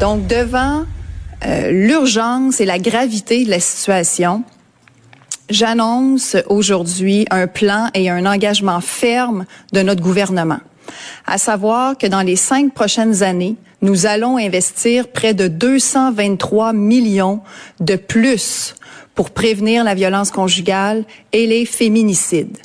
Donc, devant euh, l'urgence et la gravité de la situation, j'annonce aujourd'hui un plan et un engagement ferme de notre gouvernement, à savoir que dans les cinq prochaines années, nous allons investir près de 223 millions de plus pour prévenir la violence conjugale et les féminicides.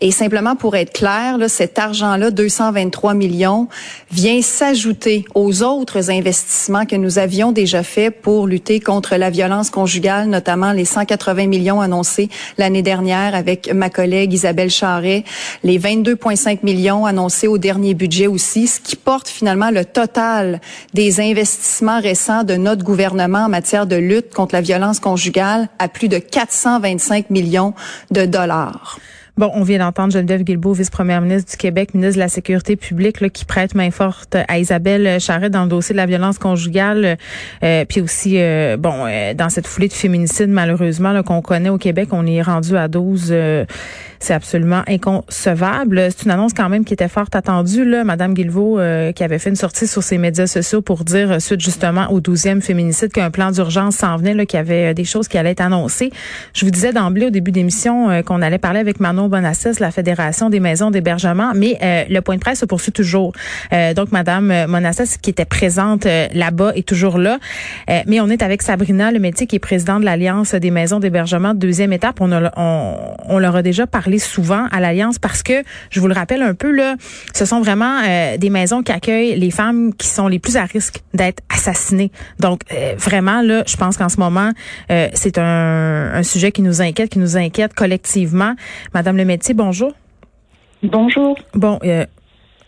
Et simplement pour être clair, là, cet argent-là, 223 millions, vient s'ajouter aux autres investissements que nous avions déjà faits pour lutter contre la violence conjugale, notamment les 180 millions annoncés l'année dernière avec ma collègue Isabelle Charret, les 22,5 millions annoncés au dernier budget aussi, ce qui porte finalement le total des investissements récents de notre gouvernement en matière de lutte contre la violence conjugale à plus de 425 millions de dollars. Bon, on vient d'entendre Geneviève Guilbeault, vice-première ministre du Québec, ministre de la Sécurité publique, là, qui prête main forte à Isabelle Charret dans le dossier de la violence conjugale, euh, puis aussi, euh, bon, euh, dans cette foulée de féminicide, malheureusement, qu'on connaît au Québec, on est rendu à 12 c'est absolument inconcevable. C'est une annonce quand même qui était fort attendue. Là. Madame Guilbeault euh, qui avait fait une sortie sur ses médias sociaux pour dire, euh, suite justement au 12e féminicide, qu'un plan d'urgence s'en venait, qu'il y avait euh, des choses qui allaient être annoncées. Je vous disais d'emblée au début d'émission qu'on allait parler avec Manon Bonassès, la Fédération des maisons d'hébergement, mais le point de presse se poursuit toujours. donc, Madame Bonassès, qui était présente là-bas, est toujours là. mais on est avec Sabrina Le métier qui est présidente de l'Alliance des maisons d'hébergement de deuxième étape. On, leur a déjà parlé souvent à l'Alliance parce que, je vous le rappelle un peu, là, ce sont vraiment euh, des maisons qui accueillent les femmes qui sont les plus à risque d'être assassinées. Donc, euh, vraiment, là, je pense qu'en ce moment, euh, c'est un, un, sujet qui nous inquiète, qui nous inquiète collectivement. Madame Le Métier, bonjour. Bonjour. Bon,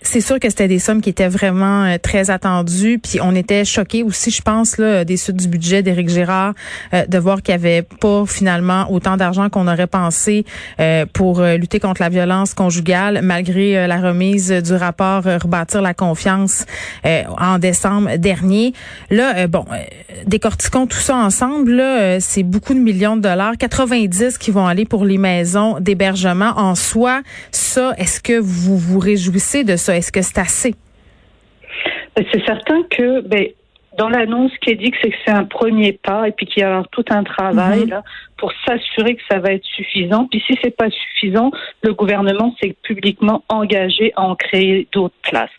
c'est sûr que c'était des sommes qui étaient vraiment euh, très attendues. Puis on était choqués aussi, je pense, là, des suites du budget d'Éric Girard, euh, de voir qu'il n'y avait pas finalement autant d'argent qu'on aurait pensé euh, pour lutter contre la violence conjugale, malgré la remise du rapport Rebâtir la confiance en décembre dernier. Là, bon, décortiquons tout ça ensemble. C'est beaucoup de millions de dollars, 90 qui vont aller pour les maisons d'hébergement. En soi, ça, est-ce que vous vous réjouissez de ça? Est-ce que c'est assez? Ben, c'est certain que ben, dans l'annonce qui est dit que c'est que c'est un premier pas et puis qu'il y a tout un travail mm-hmm. là, pour s'assurer que ça va être suffisant. Puis si c'est pas suffisant, le gouvernement s'est publiquement engagé à en créer d'autres places.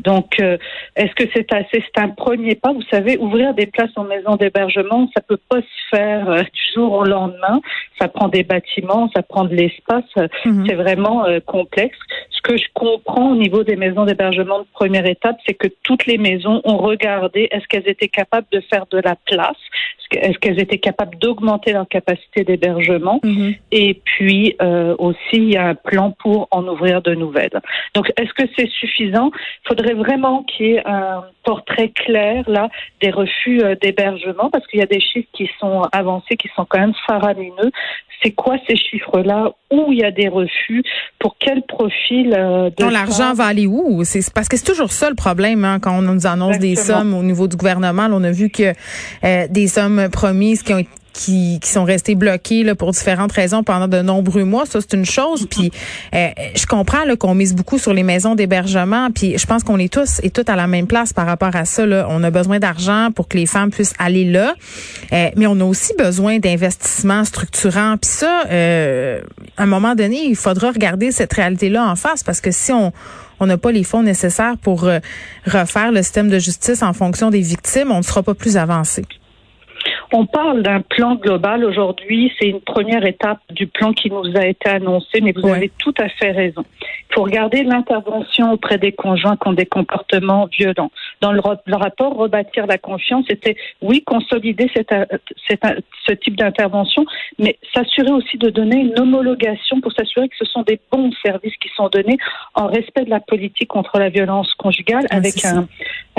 Donc, euh, est-ce que c'est assez C'est un premier pas? Vous savez, ouvrir des places en maison d'hébergement, ça peut pas se faire euh, du jour au lendemain. Ça prend des bâtiments, ça prend de l'espace. Mhm. C'est vraiment euh, complexe. Ce que je comprends au niveau des maisons d'hébergement de première étape, c'est que toutes les maisons ont regardé est-ce qu'elles étaient capables de faire de la place, est-ce qu'elles étaient capables d'augmenter leur capacité d'hébergement mhm. Et puis euh, aussi, il y a un plan pour en ouvrir de nouvelles. Donc, est-ce que c'est suffisant? Il faudrait vraiment qu'il y ait un portrait clair là des refus euh, d'hébergement parce qu'il y a des chiffres qui sont avancés, qui sont quand même faramineux. C'est quoi ces chiffres-là? Où il y a des refus? Pour quel profil euh, de l'argent va aller où? C'est parce que c'est toujours ça le problème hein, quand on nous annonce des sommes au niveau du gouvernement. On a vu que euh, des sommes promises qui ont été qui, qui sont restés bloqués là, pour différentes raisons pendant de nombreux mois. Ça, c'est une chose. Puis euh, je comprends qu'on mise beaucoup sur les maisons d'hébergement. Puis je pense qu'on est tous et toutes à la même place par rapport à ça. Là. On a besoin d'argent pour que les femmes puissent aller là. Euh, mais on a aussi besoin d'investissements structurants. Puis ça, euh, à un moment donné, il faudra regarder cette réalité-là en face parce que si on on n'a pas les fonds nécessaires pour euh, refaire le système de justice en fonction des victimes, on ne sera pas plus avancé. On parle d'un plan global aujourd'hui. C'est une première étape du plan qui nous a été annoncé, mais vous avez tout à fait raison. Il faut regarder l'intervention auprès des conjoints qui ont des comportements violents. Dans le, rapport Rebâtir la confiance, c'était oui, consolider ce type d'intervention, mais s'assurer aussi de donner une homologation pour s'assurer que ce sont des bons services qui sont donnés en respect de la politique contre la violence conjugale avec un,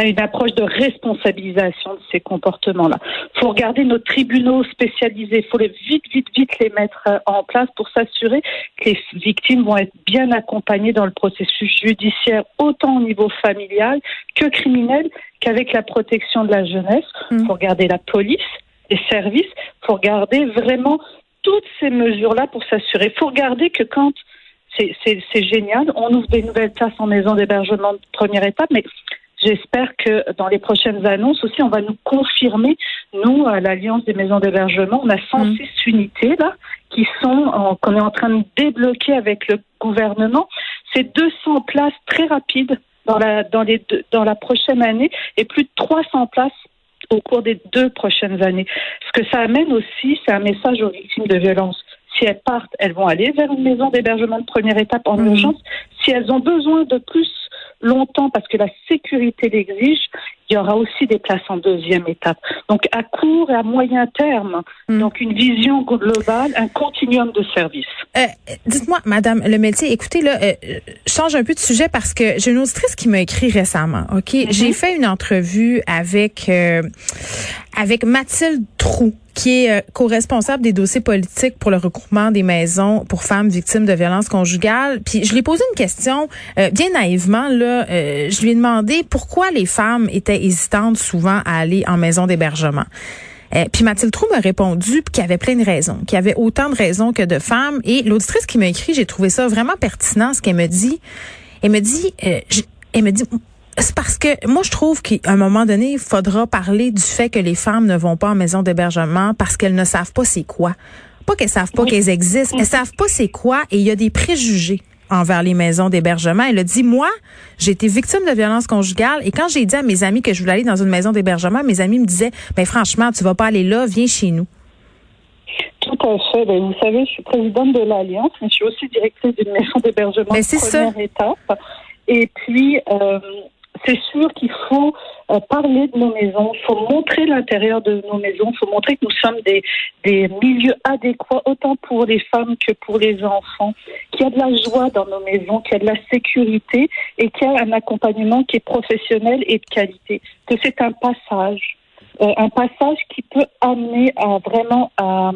une approche de responsabilisation de ces comportements-là. Il faut regarder nos tribunaux spécialisés. Il faut les vite, vite, vite les mettre euh, en place pour s'assurer que les victimes vont être bien accompagnées dans le processus judiciaire, autant au niveau familial que criminel, qu'avec la protection de la jeunesse. Il mmh. faut regarder la police, les services. Il faut regarder vraiment toutes ces mesures-là pour s'assurer. Il faut regarder que quand c'est génial, on ouvre des nouvelles places en maison d'hébergement de première étape, mais j'espère que dans les prochaines annonces aussi, on va nous confirmer, nous, à l'Alliance des maisons d'hébergement, on a 106 mmh. unités là qui sont qu'on est en train de débloquer avec le gouvernement. C'est 200 places très rapides dans la dans les dans la prochaine année et plus de 300 places au cours des deux prochaines années. Ce que ça amène aussi, c'est un message aux victimes de violences. Si elles partent, elles vont aller vers une maison d'hébergement de première étape en mmh. urgence. Si elles ont besoin de plus longtemps parce que la sécurité l'exige, il y aura aussi des places en deuxième étape. Donc à court et à moyen terme, hmm. donc une vision globale, un continuum de services. Euh, dites-moi, Madame le métier, écoutez là, euh, je change un peu de sujet parce que j'ai une auditrice qui m'a écrit récemment. Ok, mm-hmm. j'ai fait une entrevue avec euh, avec Mathilde Trou qui est euh, co-responsable des dossiers politiques pour le regroupement des maisons pour femmes victimes de violences conjugales. Puis je lui ai posé une question euh, bien naïvement là, euh, je lui ai demandé pourquoi les femmes étaient hésitantes souvent à aller en maison d'hébergement. puis Mathilde Trou m'a répondu qu'il y avait plein de raisons, qu'il y avait autant de raisons que de femmes. Et l'auditrice qui m'a écrit, j'ai trouvé ça vraiment pertinent ce qu'elle me dit. Elle me dit, elle me dit, c'est parce que moi, je trouve qu'à un moment donné, il faudra parler du fait que les femmes ne vont pas en maison d'hébergement parce qu'elles ne savent pas c'est quoi. Pas qu'elles savent pas qu'elles existent, elles savent pas c'est quoi et il y a des préjugés envers les maisons d'hébergement. Elle a dit, moi, j'ai été victime de violence conjugale et quand j'ai dit à mes amis que je voulais aller dans une maison d'hébergement, mes amis me disaient, ben franchement, tu vas pas aller là, viens chez nous. Tout à fait. Ben, vous savez, je suis présidente de l'Alliance, mais je suis aussi directrice d'une maison d'hébergement ben, de première étape. Et puis, euh, c'est sûr qu'il faut euh, parler de nos maisons, il faut montrer l'intérieur de nos maisons, il faut montrer que nous sommes des, des milieux adéquats autant pour les femmes que pour les enfants, qu'il y a de la joie dans nos maisons, qu'il y a de la sécurité et qu'il y a un accompagnement qui est professionnel et de qualité, que c'est un passage. Euh, un passage qui peut amener à vraiment à,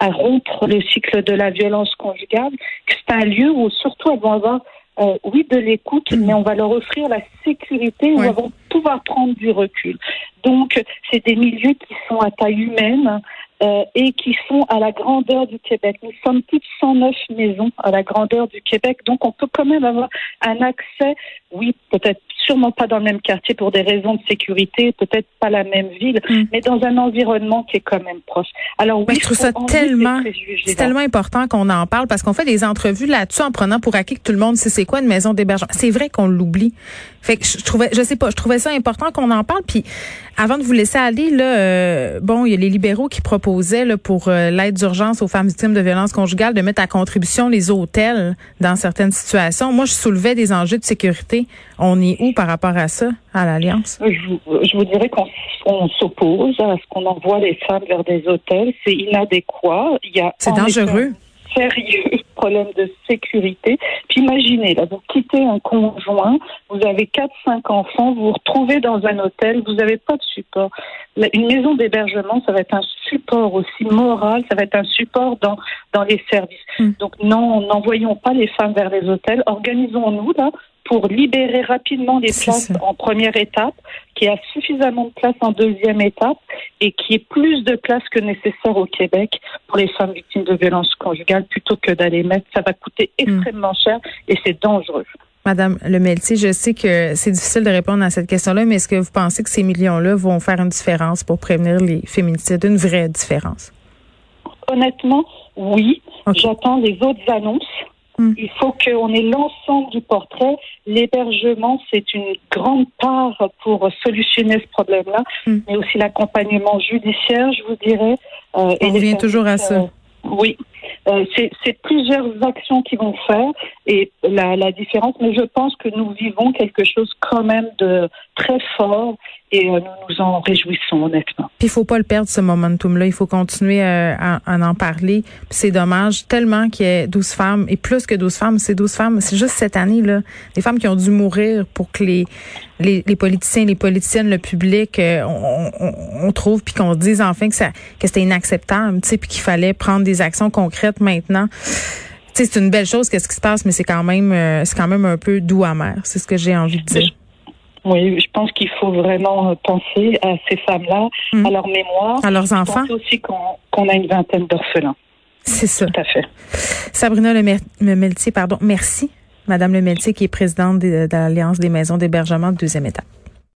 à rompre le cycle de la violence conjugale. C'est un lieu où surtout elles vont avoir euh, oui, de l'écoute, mm. mais on va leur offrir la sécurité, où vont pouvoir prendre du recul. Donc, c'est des milieux qui sont à taille humaine euh, et qui sont à la grandeur du Québec. Nous sommes plus de 109 maisons à la grandeur du Québec, donc on peut quand même avoir un accès, oui, peut-être sûrement pas dans le même quartier pour des raisons de sécurité, peut-être pas la même ville, mm. mais dans un environnement qui est quand même proche. Alors oui, je trouve ça tellement, c'est tellement important qu'on en parle parce qu'on fait des entrevues là-dessus en prenant pour acquis que tout le monde sait c'est quoi une maison d'hébergement. C'est vrai qu'on l'oublie. Fait que je trouvais, je sais pas, je trouvais ça important qu'on en parle. Puis avant de vous laisser aller, là, euh, bon, il y a les libéraux qui proposaient là, pour euh, l'aide d'urgence aux femmes victimes de violences conjugales de mettre à contribution les hôtels dans certaines situations. Moi, je soulevais des enjeux de sécurité. On est où par rapport à ça, à l'Alliance? Je, vous dirais qu'on s'oppose à ce qu'on envoie les femmes vers des hôtels. C'est inadéquat. Il y a C'est dangereux sérieux problème de sécurité. Puis imaginez, là, vous quittez un conjoint, vous avez quatre, cinq enfants, vous vous retrouvez dans un hôtel, vous n'avez pas de support. Une maison d'hébergement, ça va être un support aussi moral, ça va être un support dans, dans les services. Hmm. Donc non, n'envoyons pas les femmes vers les hôtels, organisons-nous là pour libérer rapidement les places en première étape, qui a suffisamment de places en deuxième étape et qui est plus de places que nécessaire au Québec pour les femmes victimes de violences conjugales plutôt que d'aller mettre. Ça va coûter hmm. extrêmement cher et c'est dangereux. Madame Lemeltier, je sais que c'est difficile de répondre à cette question-là, mais est-ce que vous pensez que ces millions-là vont faire une différence pour prévenir les féminicides, une vraie différence? Honnêtement, oui. J'attends les autres annonces Mm. Il faut qu'on ait l'ensemble du portrait. L'hébergement, c'est une grande part pour solutionner ce problème-là, mm. mais aussi l'accompagnement judiciaire, je vous dirais. Euh, On revient toujours à ça. Euh, oui, euh, c'est plusieurs actions qui vont faire et la, la, différence, mais je pense que nous vivons quelque chose quand même de très fort et euh, nous nous en réjouissons honnêtement. Il faut pas le perdre ce momentum-là, il faut continuer euh, à, en parler. c'est dommage tellement qu'il y ait 12 femmes et plus que 12 femmes, c'est 12 femmes, c'est juste cette année là, des femmes qui ont dû mourir pour que les les, les politiciens, les politiciennes, le public, euh, on, on, on, trouve puis qu'on dise enfin que ça que c'était inacceptable, tu sais, puis qu'il fallait prendre des actions concrètes maintenant. Tu sais, c'est une belle chose qu'est-ce qui se passe, mais c'est quand même c'est quand même un peu doux amer. C'est ce que j'ai envie de dire. Oui, je pense qu'il faut vraiment penser à ces femmes-là, à leur mémoire. À leurs enfants. Je pense aussi qu'on a une vingtaine d'orphelins. C'est ça. Tout à fait. Sabrina Lemeltier, pardon, merci. Madame Lemeltier, qui est présidente de, de l'Alliance des maisons d'hébergement de deuxième étape.